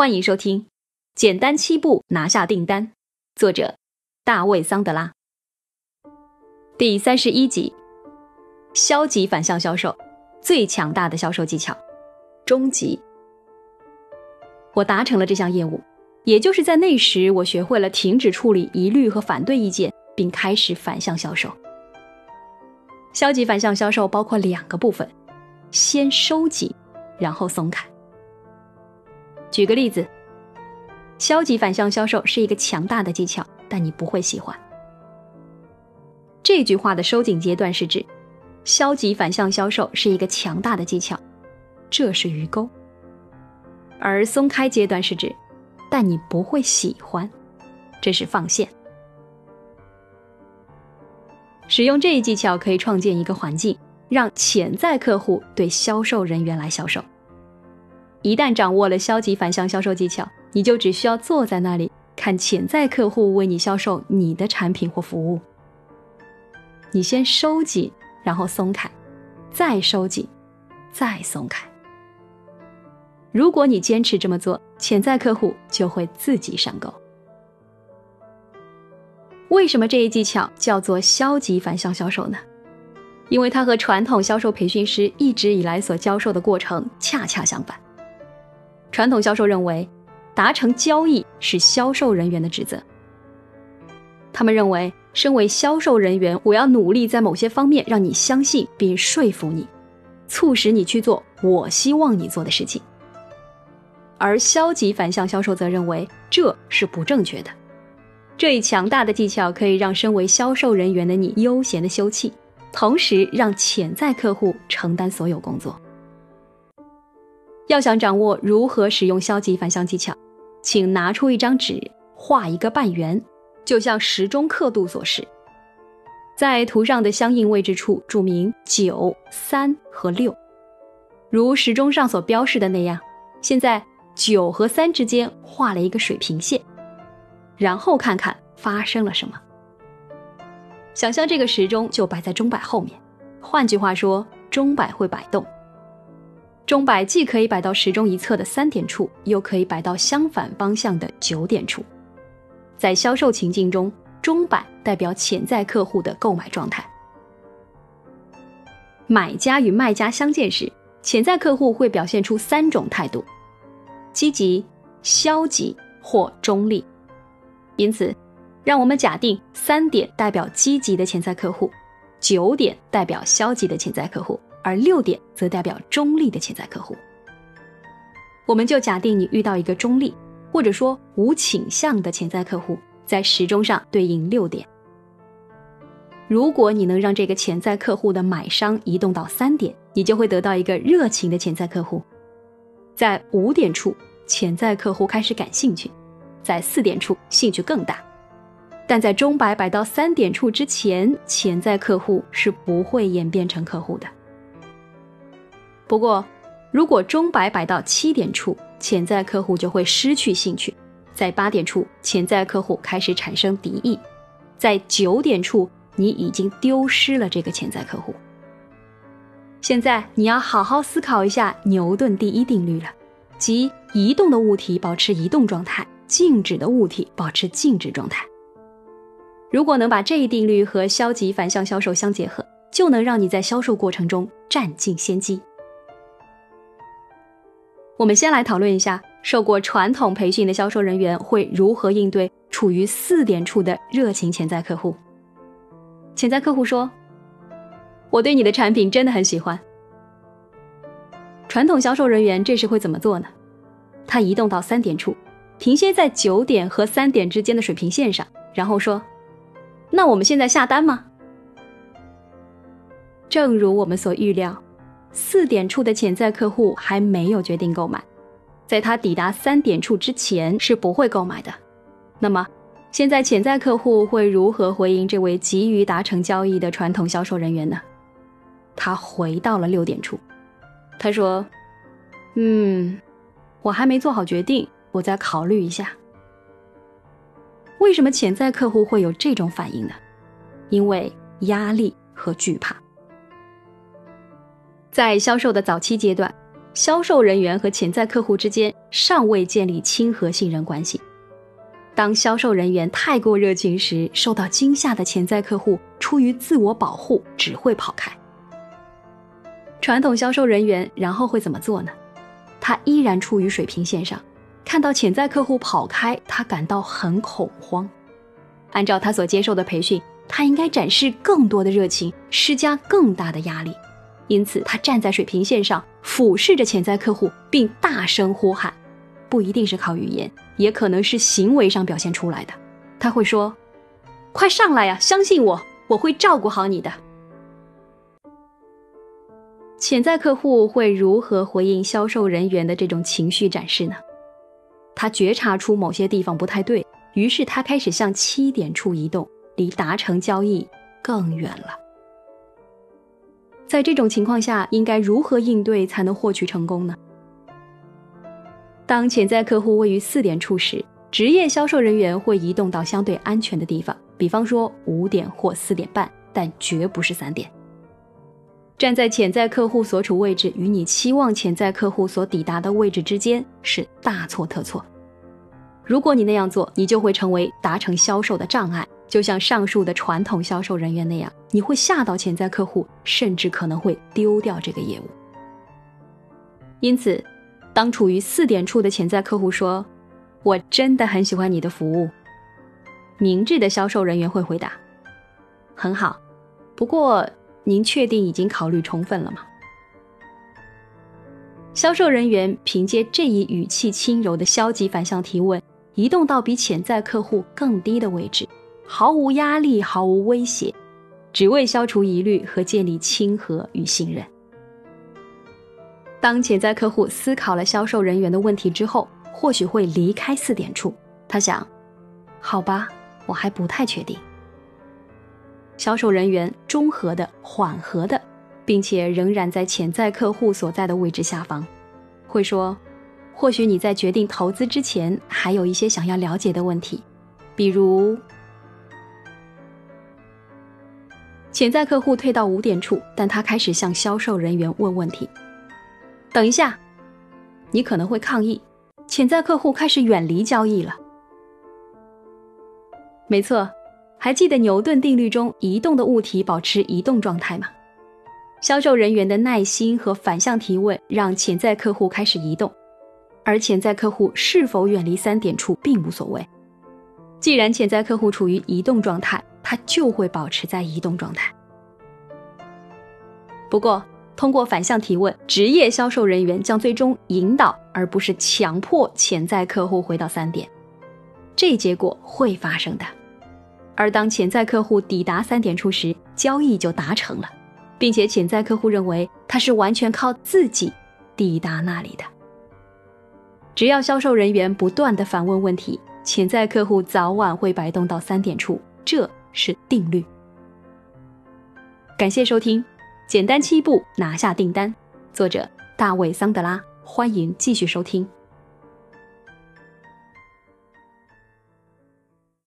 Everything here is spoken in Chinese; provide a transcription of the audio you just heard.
欢迎收听《简单七步拿下订单》，作者大卫·桑德拉。第三十一集：消极反向销售，最强大的销售技巧。终极。我达成了这项业务，也就是在那时，我学会了停止处理疑虑和反对意见，并开始反向销售。消极反向销售包括两个部分：先收集，然后松开。举个例子，消极反向销售是一个强大的技巧，但你不会喜欢。这句话的收紧阶段是指，消极反向销售是一个强大的技巧，这是鱼钩；而松开阶段是指，但你不会喜欢，这是放线。使用这一技巧可以创建一个环境，让潜在客户对销售人员来销售。一旦掌握了消极反向销售技巧，你就只需要坐在那里看潜在客户为你销售你的产品或服务。你先收紧，然后松开，再收紧，再松开。如果你坚持这么做，潜在客户就会自己上钩。为什么这一技巧叫做消极反向销售呢？因为它和传统销售培训师一直以来所教授的过程恰恰相反。传统销售认为，达成交易是销售人员的职责。他们认为，身为销售人员，我要努力在某些方面让你相信并说服你，促使你去做我希望你做的事情。而消极反向销售则认为这是不正确的。这一强大的技巧可以让身为销售人员的你悠闲的休憩，同时让潜在客户承担所有工作。要想掌握如何使用消极反向技巧，请拿出一张纸，画一个半圆，就像时钟刻度所示。在图上的相应位置处注明九、三和六，如时钟上所标示的那样。现在九和三之间画了一个水平线，然后看看发生了什么。想象这个时钟就摆在钟摆后面，换句话说，钟摆会摆动。钟摆既可以摆到时钟一侧的三点处，又可以摆到相反方向的九点处。在销售情境中，钟摆代表潜在客户的购买状态。买家与卖家相见时，潜在客户会表现出三种态度：积极、消极或中立。因此，让我们假定三点代表积极的潜在客户，九点代表消极的潜在客户。而六点则代表中立的潜在客户。我们就假定你遇到一个中立，或者说无倾向的潜在客户，在时钟上对应六点。如果你能让这个潜在客户的买商移动到三点，你就会得到一个热情的潜在客户。在五点处，潜在客户开始感兴趣；在四点处，兴趣更大。但在钟摆摆到三点处之前，潜在客户是不会演变成客户的。不过，如果钟摆摆到七点处，潜在客户就会失去兴趣；在八点处，潜在客户开始产生敌意；在九点处，你已经丢失了这个潜在客户。现在你要好好思考一下牛顿第一定律了，即移动的物体保持移动状态，静止的物体保持静止状态。如果能把这一定律和消极反向销售相结合，就能让你在销售过程中占尽先机。我们先来讨论一下，受过传统培训的销售人员会如何应对处于四点处的热情潜在客户。潜在客户说：“我对你的产品真的很喜欢。”传统销售人员这时会怎么做呢？他移动到三点处，停歇在九点和三点之间的水平线上，然后说：“那我们现在下单吗？”正如我们所预料。四点处的潜在客户还没有决定购买，在他抵达三点处之前是不会购买的。那么，现在潜在客户会如何回应这位急于达成交易的传统销售人员呢？他回到了六点处，他说：“嗯，我还没做好决定，我再考虑一下。”为什么潜在客户会有这种反应呢？因为压力和惧怕。在销售的早期阶段，销售人员和潜在客户之间尚未建立亲和信任关系。当销售人员太过热情时，受到惊吓的潜在客户出于自我保护只会跑开。传统销售人员然后会怎么做呢？他依然处于水平线上，看到潜在客户跑开，他感到很恐慌。按照他所接受的培训，他应该展示更多的热情，施加更大的压力。因此，他站在水平线上，俯视着潜在客户，并大声呼喊。不一定是靠语言，也可能是行为上表现出来的。他会说：“快上来呀，相信我，我会照顾好你的。”潜在客户会如何回应销售人员的这种情绪展示呢？他觉察出某些地方不太对，于是他开始向七点处移动，离达成交易更远了。在这种情况下，应该如何应对才能获取成功呢？当潜在客户位于四点处时，职业销售人员会移动到相对安全的地方，比方说五点或四点半，但绝不是三点。站在潜在客户所处位置与你期望潜在客户所抵达的位置之间是大错特错。如果你那样做，你就会成为达成销售的障碍。就像上述的传统销售人员那样，你会吓到潜在客户，甚至可能会丢掉这个业务。因此，当处于四点处的潜在客户说：“我真的很喜欢你的服务。”明智的销售人员会回答：“很好，不过您确定已经考虑充分了吗？”销售人员凭借这一语气轻柔的消极反向提问，移动到比潜在客户更低的位置。毫无压力，毫无威胁，只为消除疑虑和建立亲和与信任。当潜在客户思考了销售人员的问题之后，或许会离开四点处。他想：“好吧，我还不太确定。”销售人员中和的、缓和的，并且仍然在潜在客户所在的位置下方，会说：“或许你在决定投资之前，还有一些想要了解的问题，比如……”潜在客户退到五点处，但他开始向销售人员问问题。等一下，你可能会抗议。潜在客户开始远离交易了。没错，还记得牛顿定律中移动的物体保持移动状态吗？销售人员的耐心和反向提问让潜在客户开始移动，而潜在客户是否远离三点处并无所谓。既然潜在客户处于移动状态。他就会保持在移动状态。不过，通过反向提问，职业销售人员将最终引导而不是强迫潜在客户回到三点。这结果会发生的。而当潜在客户抵达三点处时，交易就达成了，并且潜在客户认为他是完全靠自己抵达那里的。只要销售人员不断的反问问题，潜在客户早晚会摆动到三点处。这。是定律。感谢收听，简单七步拿下订单。作者大卫桑德拉，欢迎继续收听。